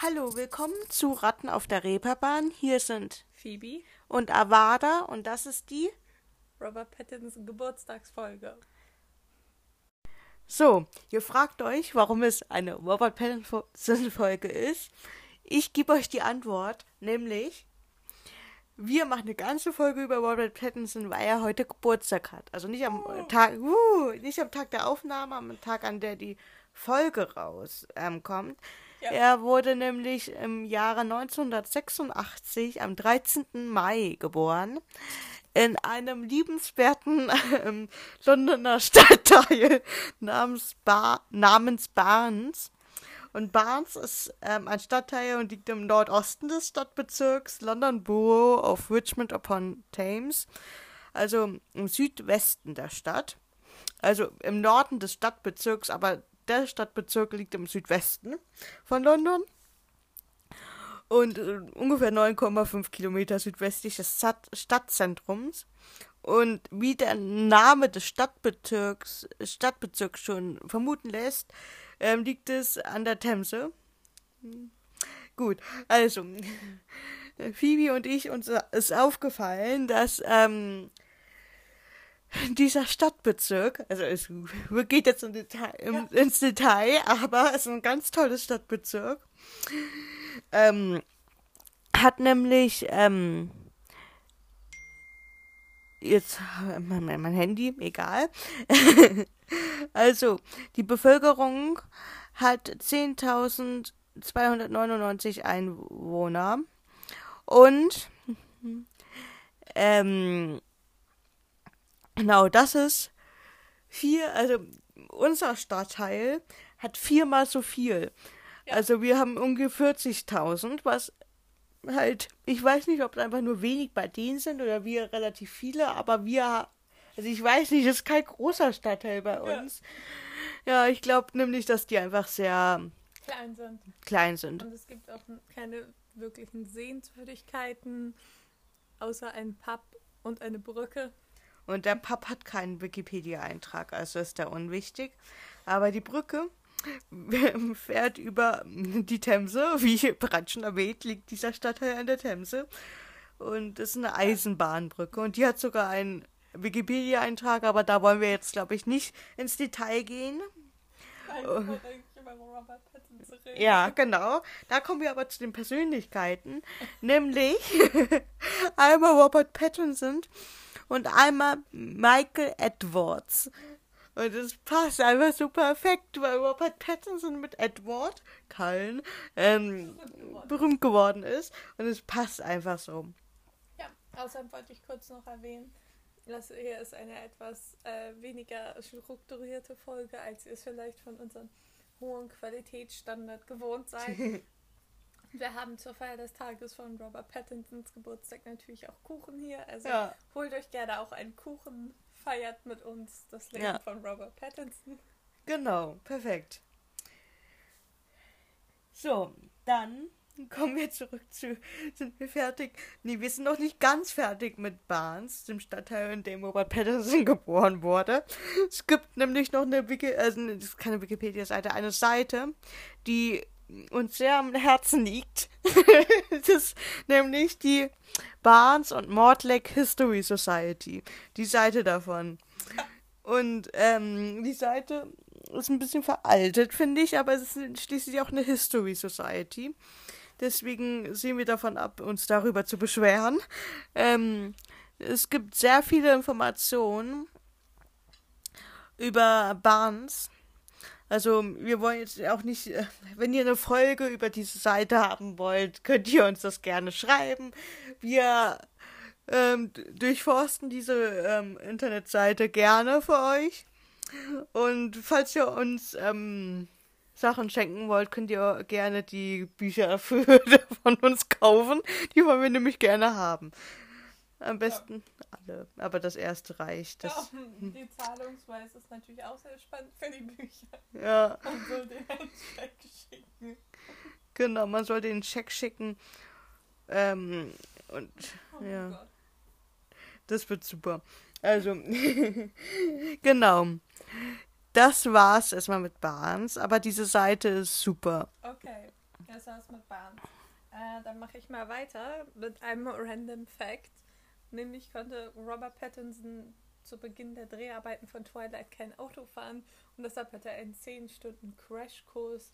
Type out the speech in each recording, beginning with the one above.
Hallo, willkommen zu Ratten auf der Reeperbahn. Hier sind Phoebe, und Avada und das ist die. Robert Pattinson Geburtstagsfolge. So, ihr fragt euch, warum es eine Robert Pattinson-Folge ist. Ich gebe euch die Antwort, nämlich wir machen eine ganze Folge über Robert Pattinson, weil er heute Geburtstag hat. Also nicht am Oh. Tag, uh, nicht am Tag der Aufnahme, am Tag, an der die Folge rauskommt. Ähm. Er wurde nämlich im Jahre 1986 am 13. Mai geboren in einem liebenswerten ähm, Londoner Stadtteil namens, Bar namens Barnes. Und Barnes ist ähm, ein Stadtteil und liegt im Nordosten des Stadtbezirks London Borough of Richmond upon Thames, also im Südwesten der Stadt. Also im Norden des Stadtbezirks, aber der Stadtbezirk liegt im Südwesten von London. Und äh, ungefähr 9,5 Kilometer südwestlich des Stadt Stadtzentrums. Und wie der Name des Stadtbezirks, Stadtbezirks schon vermuten lässt, ähm, liegt es an der Themse. Gut, also, Phoebe und ich, uns ist aufgefallen, dass ähm, dieser Stadtbezirk, also es geht jetzt im Detail, im, ins Detail, aber es ist ein ganz tolles Stadtbezirk, ähm, hat nämlich, ähm, jetzt mein, mein mein Handy, egal. also, die Bevölkerung hat 10.299 Einwohner und ähm, genau, das ist vier, also unser Stadtteil hat viermal so viel. Ja. Also wir haben ungefähr 40.000, was halt, ich weiß nicht, ob es einfach nur wenig bei denen sind oder wir relativ viele, aber wir, also ich weiß nicht, es ist kein großer Stadtteil bei Ja. uns. Ja, ich glaube nämlich, dass die einfach sehr Klein sind. klein sind. Und es gibt auch keine wirklichen Sehenswürdigkeiten, außer ein Pub und eine Brücke. Und der Pub hat keinen Wikipedia-Eintrag, also ist der unwichtig. Aber die Brücke fährt über die Themse. Wie bereits schon erwähnt, liegt dieser Stadtteil an der Themse. Und ist eine Eisenbahnbrücke. Und die hat sogar einen Wikipedia-Eintrag, aber da wollen wir jetzt, glaube ich, nicht ins Detail gehen. Ja, genau. Da kommen wir aber zu den Persönlichkeiten. Nämlich einmal Robert Pattinson und einmal Michael Edwards. Und das passt einfach so perfekt, weil Robert Pattinson mit Edward Cullen ähm, berühmt geworden ist. Und es passt einfach so. Ja, außerdem wollte ich kurz noch erwähnen, dass hier ist eine etwas äh, weniger strukturierte Folge, als ihr es vielleicht von unserem hohen Qualitätsstandard gewohnt seid. Wir haben zur Feier des Tages von Robert Pattinsons Geburtstag natürlich auch Kuchen hier. Also Ja. holt euch gerne auch einen Kuchen, feiert mit uns das Leben Ja. von Robert Pattinson. Genau, perfekt. So, dann kommen wir zurück zu. Sind wir fertig? Nee, wir sind noch nicht ganz fertig mit Barnes, dem Stadtteil, in dem Robert Pattinson geboren wurde. Es gibt nämlich noch eine Wiki, also keine Wikipedia-Seite, eine Seite, die uns sehr am Herzen liegt. das ist nämlich die Barnes und Mortlake History Society. Die Seite davon. Und ähm, die Seite ist ein bisschen veraltet, finde ich, aber es ist schließlich auch eine History Society. Deswegen sehen wir davon ab, uns darüber zu beschweren. Ähm, es gibt sehr viele Informationen über Barnes. Also wir wollen jetzt auch nicht, äh, wenn ihr eine Folge über diese Seite haben wollt, könnt ihr uns das gerne schreiben. Wir ähm, durchforsten diese ähm, Internetseite gerne für euch. Und falls ihr uns ähm, Sachen schenken wollt, könnt ihr gerne die Bücher für, von uns kaufen. Die wollen wir nämlich gerne haben. Am besten alle, aber das erste reicht. Ja, Das, die Zahlungsweise ist natürlich auch sehr spannend für die Bücher. ja, Man soll den einen Scheck schicken. genau, man soll den Scheck schicken. Ähm, und Oh Ja. Gott. Das wird super. Also, genau. Das war's erstmal mit Barnes, aber diese Seite ist super. Okay. besser als mit Barnes. Äh, dann mache ich mal weiter mit einem Random Fact. Nämlich konnte Robert Pattinson zu Beginn der Dreharbeiten von Twilight kein Auto fahren und deshalb hat er einen 10 Stunden Crashkurs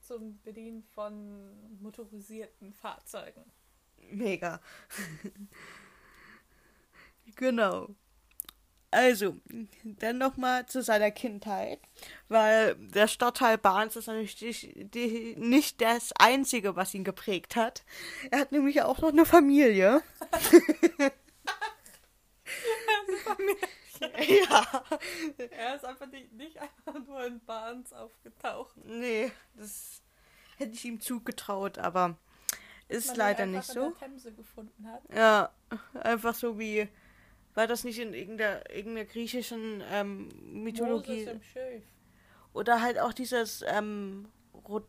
zum Bedienen von motorisierten Fahrzeugen. Mega. genau. Also, dann nochmal zu seiner Kindheit, weil der Stadtteil Barnes ist natürlich die, die, nicht das Einzige, was ihn geprägt hat. Er hat nämlich auch noch eine Familie. ja. Er ist einfach nicht, nicht einfach nur in Barnes aufgetaucht. Nee, das hätte ich ihm zugetraut, aber ist Man leider nicht so. Ja, einfach so wie war das nicht in irgendeiner, irgendeiner griechischen ähm, Mythologie? Moses im Schiff. Oder halt auch dieses ähm, Rod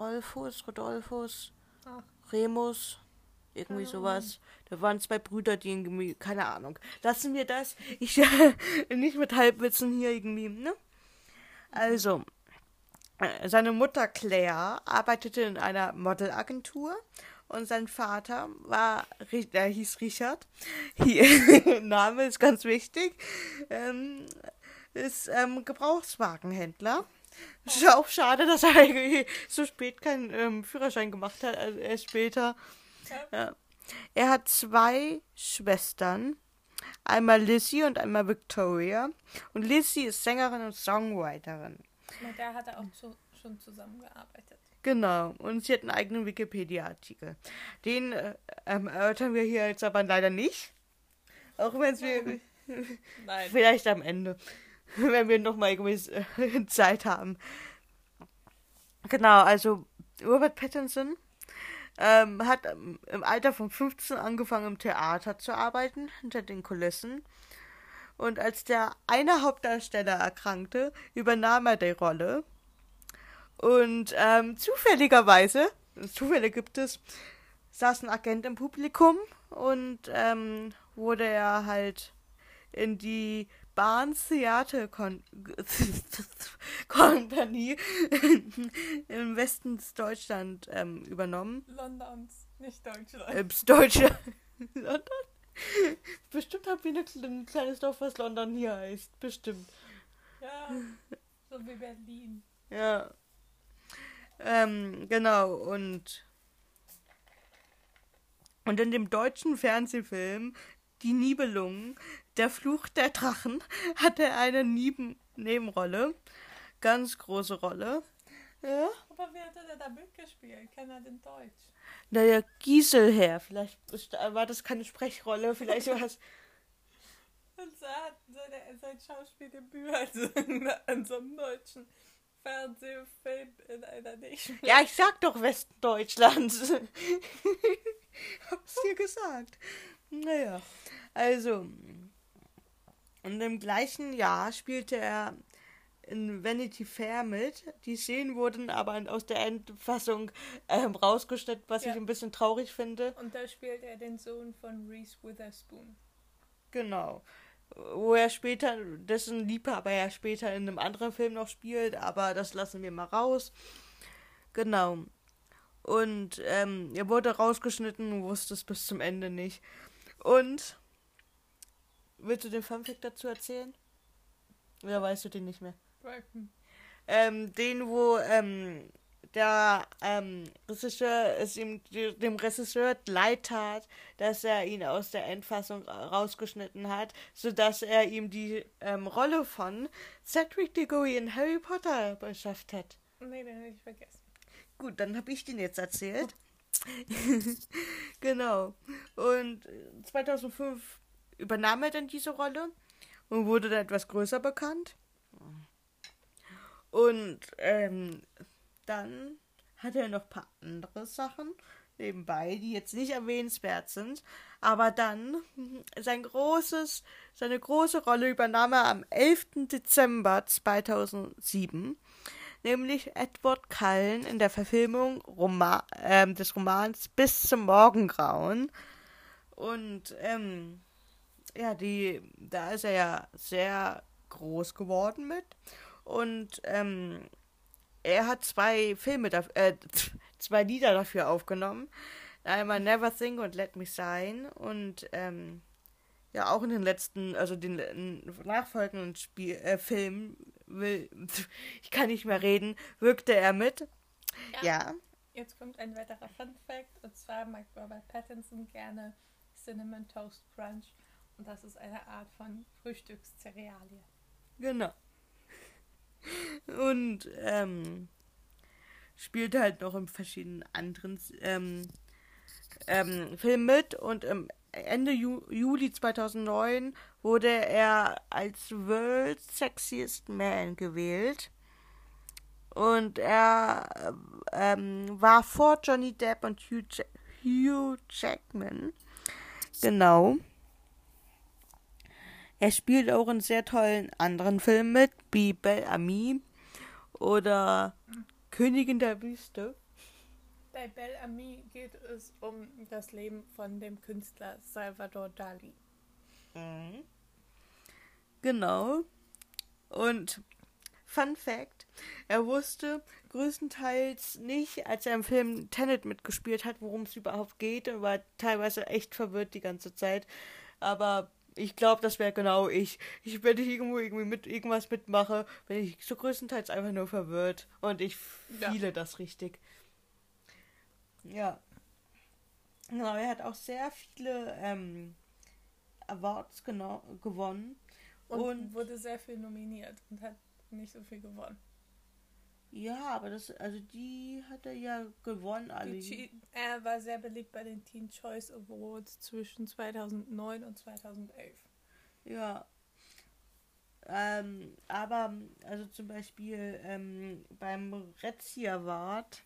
Rolfus, Rodolphus, Ach. Remus, irgendwie keine sowas. Da waren zwei Brüder, die irgendwie, keine Ahnung. Lassen wir das. Ich nicht mit Halbwitzen hier irgendwie, ne? Also, äh, seine Mutter Claire arbeitete in einer Modelagentur und sein Vater war, der hieß Richard. Hier, Name ist ganz wichtig. Ähm, ist ähm, Gebrauchswagenhändler. Ist auch schade, dass er so spät keinen ähm, Führerschein gemacht hat, also erst später. Ja. Er hat zwei Schwestern, einmal Lizzie und einmal Victoria. Und Lizzie ist Sängerin und Songwriterin. Mit der hat er auch zu, schon zusammengearbeitet. Genau, und sie hat einen eigenen Wikipedia-Artikel. Den äh, ähm, erörtern wir hier jetzt aber leider nicht. Auch wenn es wir. Nein. Vielleicht am Ende. Wenn wir nochmal irgendwie äh, Zeit haben. Genau, also Robert Pattinson ähm, hat im Alter von 15 angefangen im Theater zu arbeiten, hinter den Kulissen. Und als der eine Hauptdarsteller erkrankte, übernahm er die Rolle und ähm, zufälligerweise, Zufälle gibt es, saß ein Agent im Publikum und ähm, wurde er halt in die Barnes Theater Company im Westen Deutschland ähm, übernommen. Londons, nicht Deutschland. Äh, Deutschland. London? Bestimmt haben wir ein kleines Dorf, was London hier heißt. Bestimmt. Ja, so wie Berlin. Ja. Ähm, genau, und. Und in dem deutschen Fernsehfilm Die Nibelungen, der Fluch der Drachen, hat er eine Nieben Nebenrolle. Ganz große Rolle. Ja. Aber wer hat er da mitgespielt? Keiner denn Deutsch? Naja, Gieselherr. Vielleicht war das keine Sprechrolle, vielleicht war es. Und so hat seine, sein Schauspieldebüt also an so einem deutschen Fernsehfilm in einer Nation. Ja, ich sag doch Westdeutschlands. Hab's dir gesagt. Naja, also. Und im gleichen Jahr spielte er in Vanity Fair mit. Die Szenen wurden aber aus der Endfassung ähm, rausgeschnitten, was ja. ich ein bisschen traurig finde. Und da spielt er den Sohn von Reese Witherspoon. Genau wo er später, dessen Liebhaber er später in einem anderen Film noch spielt, aber das lassen wir mal raus. Genau. Und ähm, er wurde rausgeschnitten, wusste es bis zum Ende nicht. Und willst du den Funfact dazu erzählen? Oder weißt du den nicht mehr? Ähm, den, wo ähm, der ähm, Regisseur es ihm dem Regisseur leid tat, dass er ihn aus der Endfassung rausgeschnitten hat, sodass er ihm die ähm, Rolle von Cedric Diggory in Harry Potter beschafft hat. Nee, den habe ich vergessen. Gut, dann habe ich den jetzt erzählt. genau. Und 2005 übernahm er dann diese Rolle und wurde dann etwas größer bekannt. Und ähm, dann hat er noch ein paar andere Sachen nebenbei, die jetzt nicht erwähnenswert sind. Aber dann sein großes, seine große Rolle übernahm er am 11. Dezember 2007, nämlich Edward Cullen in der Verfilmung Roma äh, des Romans Bis zum Morgengrauen. Und ähm, ja, die, da ist er ja sehr groß geworden mit. Und ähm, er hat zwei Filme, äh, zwei Lieder dafür aufgenommen. Einmal Never Think und Let Me Sign. Und ähm, ja, auch in den letzten, also den nachfolgenden Spiel, äh, Film, will, ich kann nicht mehr reden, wirkte er mit. Ja. ja. Jetzt kommt ein weiterer Fun Fact, und zwar mag Robert Pattinson gerne Cinnamon Toast Crunch. Und das ist eine Art von Frühstückszerealie. Genau. Und ähm, spielt halt noch in verschiedenen anderen ähm, ähm, Filmen mit. Und im Ende Ju Juli 2009 wurde er als World Sexiest Man gewählt. Und er ähm, war vor Johnny Depp und Hugh, ja Hugh Jackman. Genau. Er spielt auch in sehr tollen anderen Filmen mit, wie Belle Ami oder Königin der Wüste. Bei Belle Ami geht es um das Leben von dem Künstler Salvador Dali. Mhm. Genau. Und Fun Fact: Er wusste größtenteils nicht, als er im Film Tenet mitgespielt hat, worum es überhaupt geht und war teilweise echt verwirrt die ganze Zeit. Aber ich glaube, das wäre genau ich. Ich, wenn ich irgendwo irgendwie mit irgendwas mitmache, bin ich so größtenteils einfach nur verwirrt. Und ich fühle ja. das richtig. Ja. Genau, er hat auch sehr viele ähm, Awards genau, gewonnen. Und, und wurde sehr viel nominiert und hat nicht so viel gewonnen. Ja, aber das, also die hat er ja gewonnen, alle. er war sehr beliebt bei den Teen Choice Awards zwischen 2009 und 2011. Ja. Ähm, aber, also zum Beispiel ähm, beim Rezzi Award,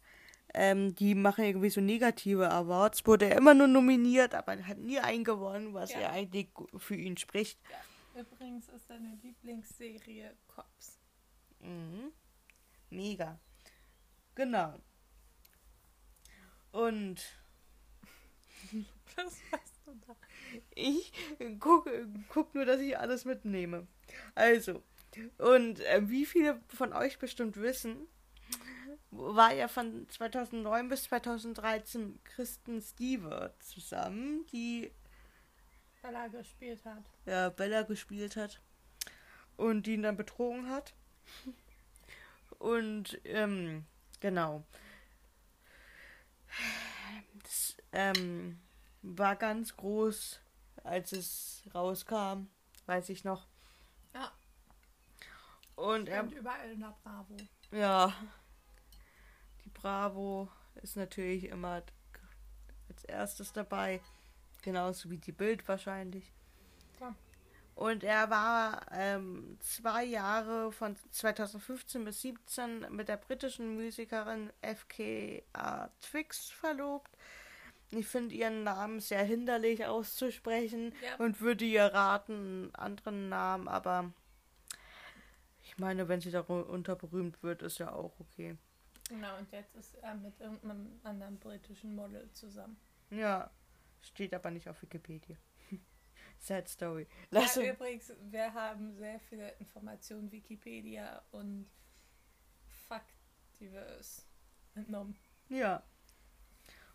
ähm, die machen irgendwie so negative Awards, wurde er immer nur nominiert, aber hat nie einen gewonnen, was ja, ja eigentlich für ihn spricht. Ja. Übrigens ist seine Lieblingsserie Cops. Mhm. Mega. Genau. Und. Was weißt du da? Ich gucke guck nur, dass ich alles mitnehme. Also. Und äh, wie viele von euch bestimmt wissen, war ja von 2009 bis 2013 Kristen Stewart zusammen, die Bella gespielt hat. Ja, Bella gespielt hat. Und die ihn dann betrogen hat. Und ähm, genau. Das ähm, war ganz groß, als es rauskam, weiß ich noch. Ja. Und er. Und überall in der Bravo. Ja. Die Bravo ist natürlich immer als erstes dabei. Genauso wie die Bild wahrscheinlich. Und er war ähm, zwei Jahre von 2015 bis 2017 mit der britischen Musikerin FKA Twix verlobt. Ich finde ihren Namen sehr hinderlich auszusprechen ja. und würde ihr raten, einen anderen Namen, aber ich meine, wenn sie darunter berühmt wird, ist ja auch okay. Genau, und jetzt ist er mit irgendeinem anderen britischen Model zusammen. Ja, steht aber nicht auf Wikipedia. Sad Story. Lass ja, übrigens, wir haben sehr viele Informationen, Wikipedia und Faktivers entnommen. Ja.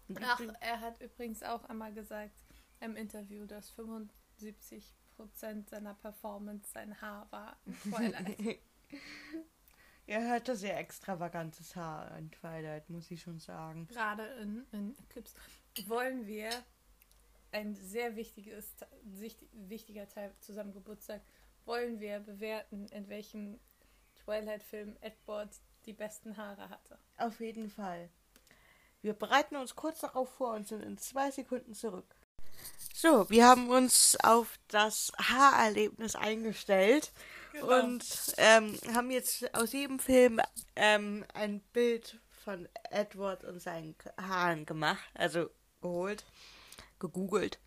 Und Ach, er hat übrigens auch einmal gesagt im Interview, dass 75% seiner Performance sein Haar war Twilight. er hatte sehr extravagantes Haar in Twilight, muss ich schon sagen. Gerade in, in Clips. Wollen wir ein sehr wichtiges, wichtiger Teil zu seinem Geburtstag, wollen wir bewerten, in welchem Twilight-Film Edward die besten Haare hatte. Auf jeden Fall. Wir bereiten uns kurz darauf vor und sind in zwei Sekunden zurück. So, wir haben uns auf das Haarerlebnis eingestellt genau. und ähm, haben jetzt aus jedem Film ähm, ein Bild von Edward und seinen Haaren gemacht, also geholt gegoogelt.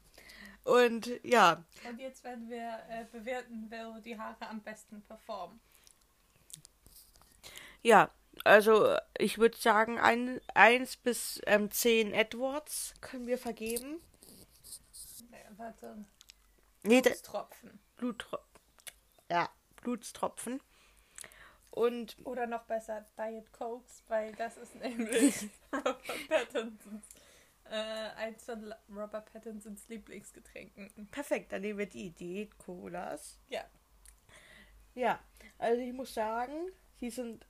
Und ja. Und jetzt werden wir äh, bewerten, wer die Haare am besten performen. Ja, also ich würde sagen, 1 bis ähm, 10 Edwards können wir vergeben. Nee, warte. Nee, Blutstropfen. Bluttropfen. Ja, Blutstropfen. Und Oder noch besser Diet Cokes, weil das ist nämlich Robert Pattinsons, äh, eins von Robert Pattinsons Lieblingsgetränken. perfekt, dann nehmen wir die Diät-Colas. Ja. Ja, also ich muss sagen, die sind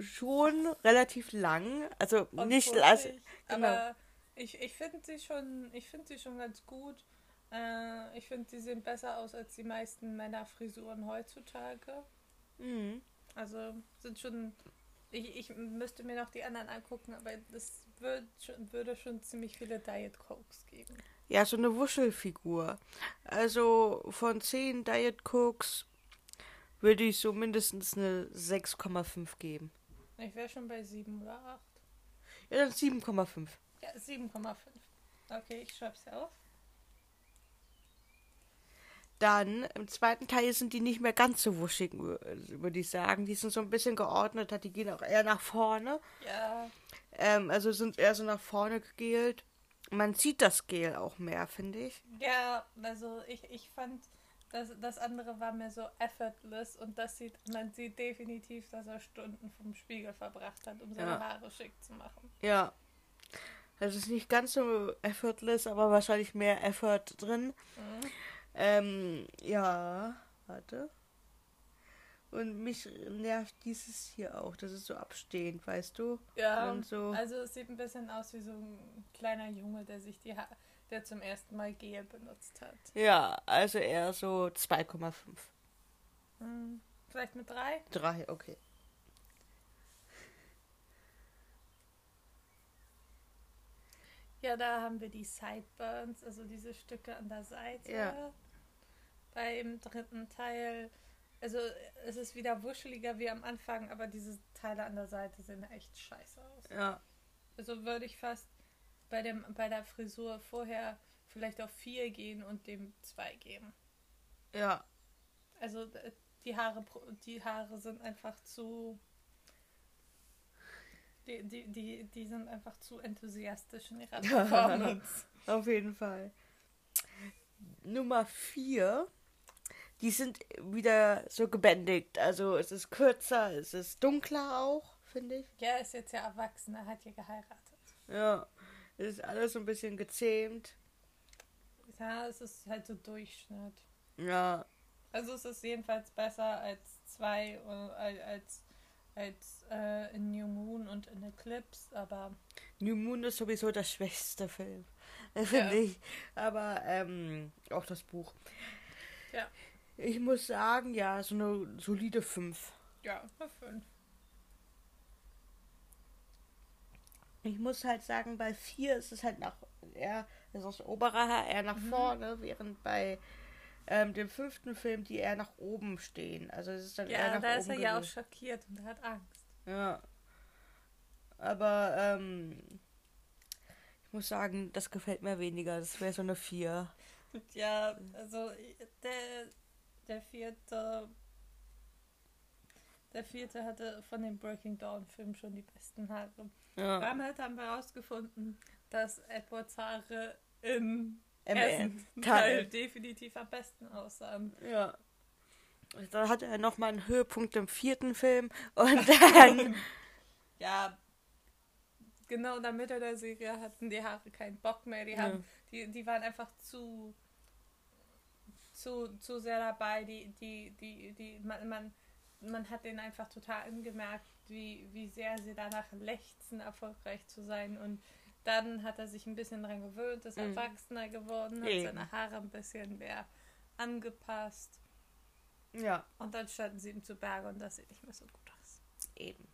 schon relativ lang. Also Und nicht, also, genau. Aber ich, ich finde sie schon, ich finde sie schon ganz gut. Äh, ich finde, sie sehen besser aus als die meisten Männerfrisuren heutzutage. Mhm. Also sind schon. Ich, ich müsste mir noch die anderen angucken, aber es schon, würde schon ziemlich viele Diet Cokes geben. Ja, so eine Wuschelfigur. Also von 10 Diet Cokes würde ich so mindestens eine 6,5 geben. Ich wäre schon bei 7 oder 8. Ja, dann 7,5. Ja, 7,5. Okay, ich schreib's auf. Dann im zweiten Teil sind die nicht mehr ganz so wuschig, wür- würde ich sagen. Die sind so ein bisschen geordneter, die gehen auch eher nach vorne. Ja, Ähm, also sind eher so nach vorne gegelt. Man sieht das Gel auch mehr, finde ich. ja, also ich, ich fand, das, das andere war mir so effortless und das sieht, man sieht definitiv, dass er Stunden vom Spiegel verbracht hat, um seine Ja. Haare schick zu machen. Ja. Also es ist nicht ganz so effortless, aber wahrscheinlich mehr Effort drin. Mhm. Ähm, ja, warte. Und mich nervt dieses hier auch. Das ist so abstehend, weißt du? Ja, Und so. also es sieht ein bisschen aus wie so ein kleiner Junge, der sich die ha der zum ersten Mal Gel benutzt hat. Ja, also eher so 2,5. Hm, Vielleicht mit drei? 3, okay. Ja, da haben wir die Sideburns, also diese Stücke an der Seite. Ja. Beim dritten Teil, also es ist wieder wuscheliger wie am Anfang, aber diese Teile an der Seite sehen echt scheiße aus. Ja. Also würde ich fast bei, dem, bei der Frisur vorher vielleicht auf vier gehen und dem zwei geben. Ja. Also äh, die Haare, die Haare sind einfach zu. Die, die, die, die sind einfach zu enthusiastisch in ihrer Performance. Auf jeden Fall. Nummer 4. Die sind wieder so gebändigt. Also es ist kürzer, es ist dunkler auch, finde ich. ja, ist jetzt ja erwachsen, er hat ja geheiratet. Ja. Es ist alles so ein bisschen gezähmt. Ja, es ist halt so Durchschnitt. Ja. Also es ist jedenfalls besser als zwei äh, als als äh, in New Moon und in Eclipse, aber New Moon ist sowieso der schwächste Film, finde Ja. ich. Aber ähm, auch das Buch. Ja. Ich muss sagen, ja, so eine solide 5. ja, eine fünf. Ich muss halt sagen, bei 4 ist es halt nach eher, also das obere Haar eher nach Mhm. vorne, während bei ähm, dem fünften Film die eher nach oben stehen. Also es ist dann eher Ja, nach da oben ist er ja auch schockiert und er hat Angst. Ja. Aber ähm, ich muss sagen, das gefällt mir weniger. Das wäre so eine 4. Ja, also der, der vierte. Der vierte hatte von den Breaking Dawn Filmen schon die besten Haare. Ja. Damit haben wir herausgefunden, dass Edwards Haare im ersten Teil. Definitiv am besten aussahen. Ja. Da hatte er nochmal einen Höhepunkt im vierten Film und dann. Ja, genau in der Mitte der Serie hatten die Haare keinen Bock mehr. Die, haben, die, die waren einfach zu, zu, zu sehr dabei. Die, die, die, die, man, man, man hat denen einfach total angemerkt, wie, wie sehr sie danach lechzen, erfolgreich zu sein. Und dann hat er sich ein bisschen dran gewöhnt, ist Mhm. erwachsener geworden, hat Eben. seine Haare ein bisschen mehr angepasst. ja, Und dann standen sie ihm zu Berge und das sieht nicht mehr so gut aus. eben.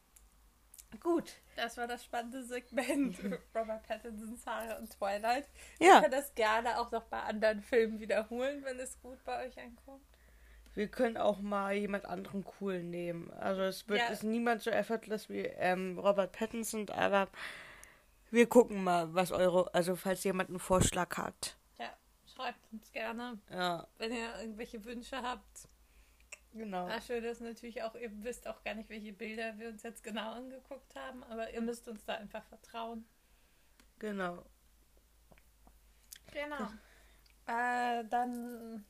Gut. Das war das spannende Segment. Robert Pattinsons Haare und Twilight. Ja. Ich kann das gerne auch noch bei anderen Filmen wiederholen, wenn es gut bei euch ankommt. Wir können auch mal jemand anderen cool nehmen. Also es wird Ja. ist niemand so effortless wie ähm, Robert Pattinson, aber wir gucken mal, was eure, also falls jemand einen Vorschlag hat. Ja, schreibt uns gerne, Ja, wenn ihr irgendwelche Wünsche habt. Genau. Schön ist natürlich auch, ihr wisst auch gar nicht, welche Bilder wir uns jetzt genau angeguckt haben, aber ihr müsst uns da einfach vertrauen. Genau. Genau. Äh, dann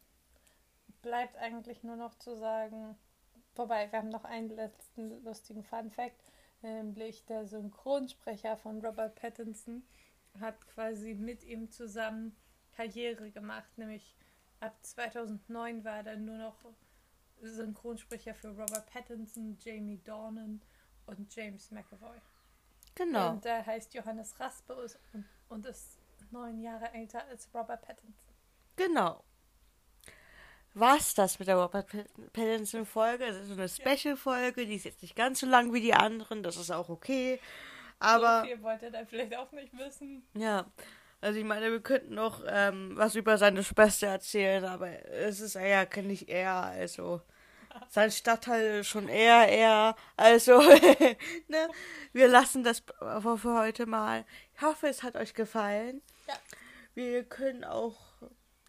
bleibt eigentlich nur noch zu sagen, Wobei, wir haben noch einen letzten lustigen Fun Fact, nämlich der Synchronsprecher von Robert Pattinson hat quasi mit ihm zusammen Karriere gemacht, nämlich ab 2009 war er dann nur noch Synchronsprecher für Robert Pattinson, Jamie Dornan und James McAvoy. Genau. Und der heißt Johannes Raspe und, und ist neun Jahre älter als Robert Pattinson. Genau. War's das mit der Robert Pattinson-Folge? Das ist so eine Special-Folge, die ist jetzt nicht ganz so lang wie die anderen, das ist auch okay. Aber. So viel wollte er vielleicht auch nicht wissen. Ja. Also ich meine, wir könnten noch ähm, was über seine Schwester erzählen, aber es ist eher, kenne ich eher, also sein Stadtteil ist schon eher, eher, also, ne, wir lassen das für heute mal. Ich hoffe, es hat euch gefallen. Ja. Wir können auch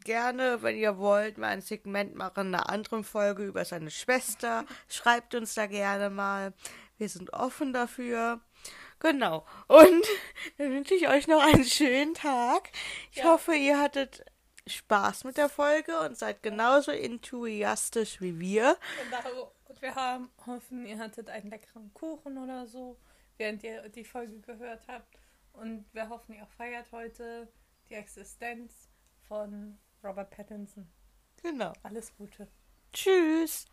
gerne, wenn ihr wollt, mal ein Segment machen, eine andere Folge über seine Schwester. Schreibt uns da gerne mal. Wir sind offen dafür. Genau. Und dann wünsche ich euch noch einen schönen Tag. Ich Ja. hoffe, ihr hattet Spaß mit der Folge und seid genauso enthusiastisch wie wir. Genau. Und wir haben, hoffen, ihr hattet einen leckeren Kuchen oder so, während ihr die Folge gehört habt. Und wir hoffen, ihr feiert heute die Existenz von Robert Pattinson. Genau. Alles Gute. Tschüss.